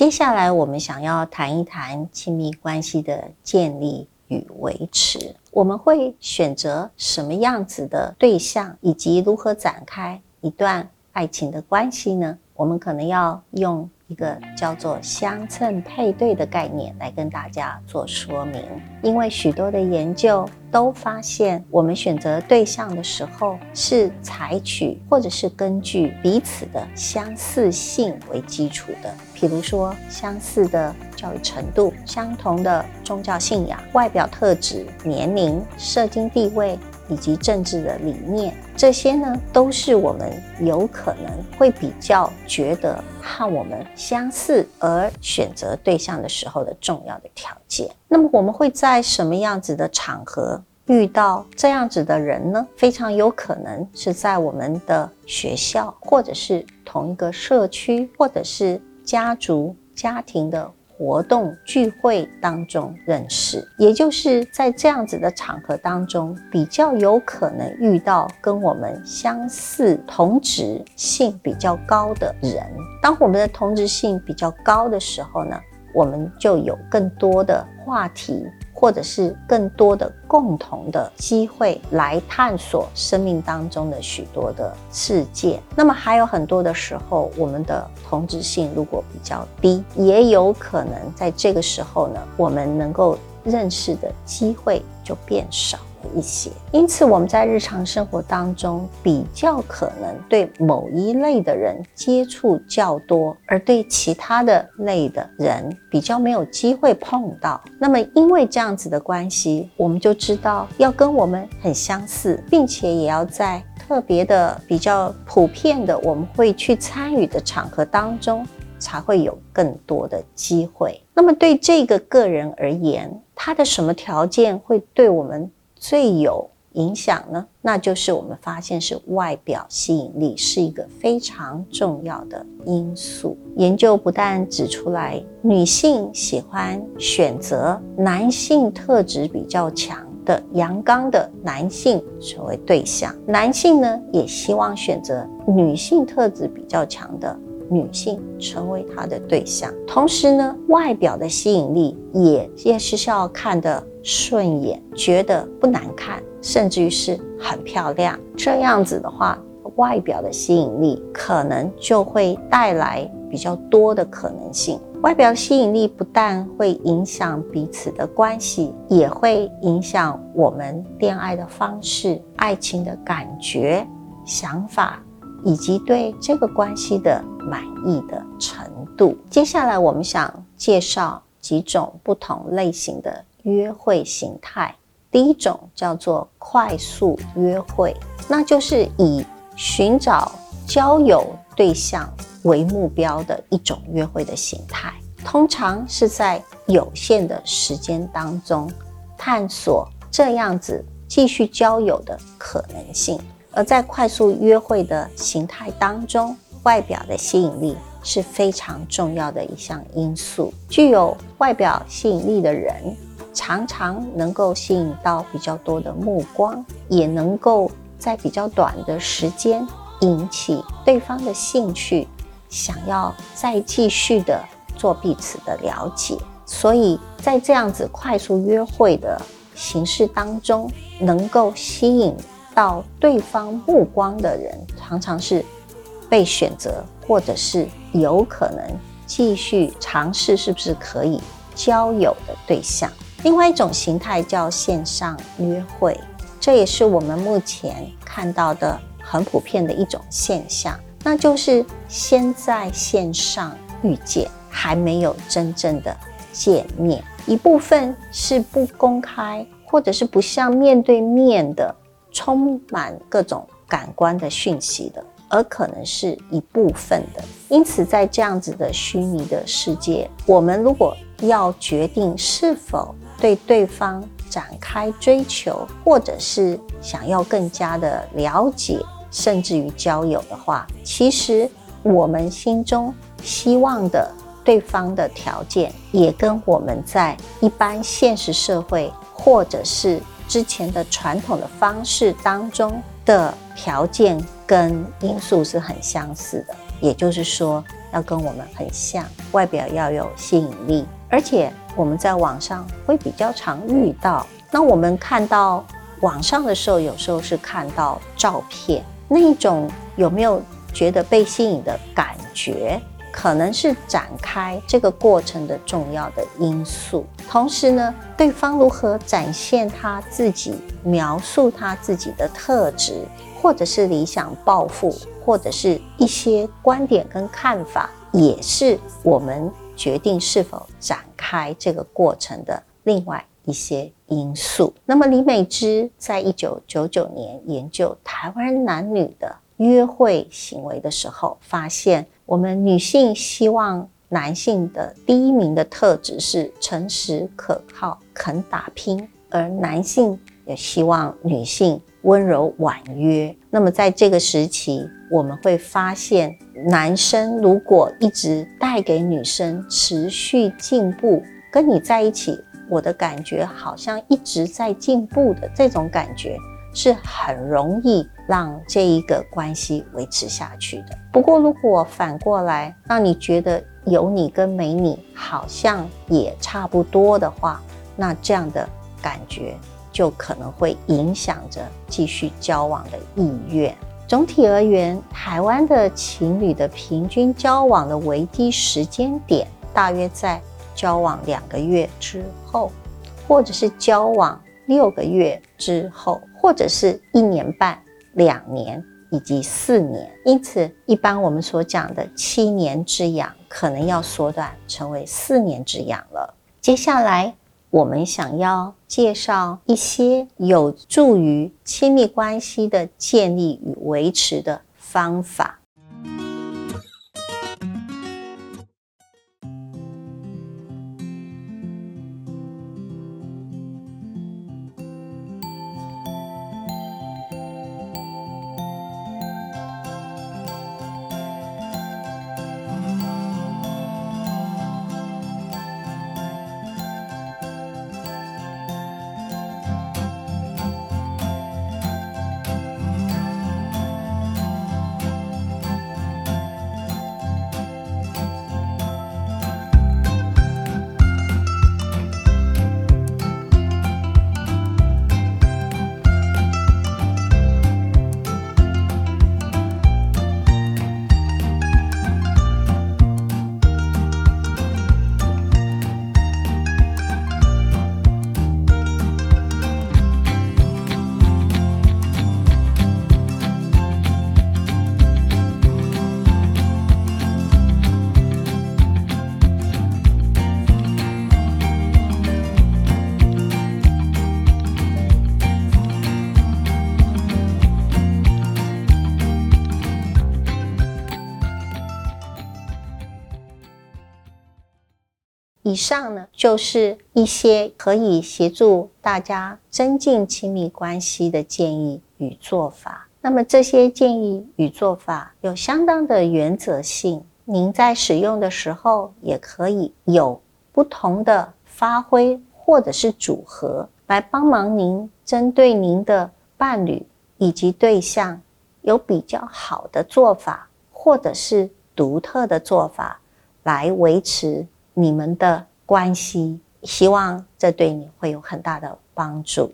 接下来我们想要谈一谈亲密关系的建立与维持。我们会选择什么样子的对象，以及如何展开一段爱情的关系呢？我们可能要用。一个叫做相称配对的概念来跟大家做说明，因为许多的研究都发现，我们选择对象的时候是采取或者是根据彼此的相似性为基础的，譬如说相似的教育程度、相同的宗教信仰、外表特质、年龄、社经地位。以及政治的理念，这些呢，都是我们有可能会比较觉得和我们相似而选择对象的时候的重要的条件。那么，我们会在什么样子的场合遇到这样子的人呢？非常有可能是在我们的学校，或者是同一个社区，或者是家族、家庭的。活动聚会当中认识，也就是在这样子的场合当中，比较有可能遇到跟我们相似、同质性比较高的人。当我们的同质性比较高的时候呢，我们就有更多的话题。或者是更多的共同的机会来探索生命当中的许多的世界。那么还有很多的时候，我们的同质性如果比较低，也有可能在这个时候呢，我们能够认识的机会就变少。一些，因此我们在日常生活当中比较可能对某一类的人接触较多，而对其他的类的人比较没有机会碰到。那么因为这样子的关系，我们就知道要跟我们很相似，并且也要在特别的、比较普遍的我们会去参与的场合当中，才会有更多的机会。那么对这个个人而言，他的什么条件会对我们？最有影响呢，那就是我们发现是外表吸引力是一个非常重要的因素。研究不但指出来，女性喜欢选择男性特质比较强的阳刚的男性成为对象，男性呢也希望选择女性特质比较强的。女性成为他的对象，同时呢，外表的吸引力也也是需要看的顺眼，觉得不难看，甚至于是很漂亮。这样子的话，外表的吸引力可能就会带来比较多的可能性。外表吸引力不但会影响彼此的关系，也会影响我们恋爱的方式、爱情的感觉、想法。以及对这个关系的满意的程度。接下来，我们想介绍几种不同类型的约会形态。第一种叫做快速约会，那就是以寻找交友对象为目标的一种约会的形态。通常是在有限的时间当中，探索这样子继续交友的可能性。而在快速约会的形态当中，外表的吸引力是非常重要的一项因素。具有外表吸引力的人，常常能够吸引到比较多的目光，也能够在比较短的时间引起对方的兴趣，想要再继续的做彼此的了解。所以在这样子快速约会的形式当中，能够吸引。到对方目光的人，常常是被选择，或者是有可能继续尝试是不是可以交友的对象。另外一种形态叫线上约会，这也是我们目前看到的很普遍的一种现象，那就是先在线上遇见，还没有真正的见面。一部分是不公开，或者是不像面对面的。充满各种感官的讯息的，而可能是一部分的。因此，在这样子的虚拟的世界，我们如果要决定是否对对方展开追求，或者是想要更加的了解，甚至于交友的话，其实我们心中希望的对方的条件，也跟我们在一般现实社会，或者是。之前的传统的方式当中的条件跟因素是很相似的，也就是说，要跟我们很像，外表要有吸引力，而且我们在网上会比较常遇到。那我们看到网上的时候，有时候是看到照片，那一种有没有觉得被吸引的感觉？可能是展开这个过程的重要的因素。同时呢，对方如何展现他自己，描述他自己的特质，或者是理想抱负，或者是一些观点跟看法，也是我们决定是否展开这个过程的另外一些因素。那么，李美芝在一九九九年研究台湾男女的约会行为的时候，发现。我们女性希望男性的第一名的特质是诚实可靠、肯打拼，而男性也希望女性温柔婉约。那么在这个时期，我们会发现，男生如果一直带给女生持续进步，跟你在一起，我的感觉好像一直在进步的这种感觉。是很容易让这一个关系维持下去的。不过，如果反过来让你觉得有你跟没你好像也差不多的话，那这样的感觉就可能会影响着继续交往的意愿。总体而言，台湾的情侣的平均交往的维基时间点大约在交往两个月之后，或者是交往六个月之后。或者是一年半、两年以及四年，因此一般我们所讲的七年之痒，可能要缩短成为四年之痒了。接下来，我们想要介绍一些有助于亲密关系的建立与维持的方法。以上呢，就是一些可以协助大家增进亲密关系的建议与做法。那么这些建议与做法有相当的原则性，您在使用的时候也可以有不同的发挥或者是组合，来帮忙您针对您的伴侣以及对象有比较好的做法，或者是独特的做法来维持。你们的关系，希望这对你会有很大的帮助。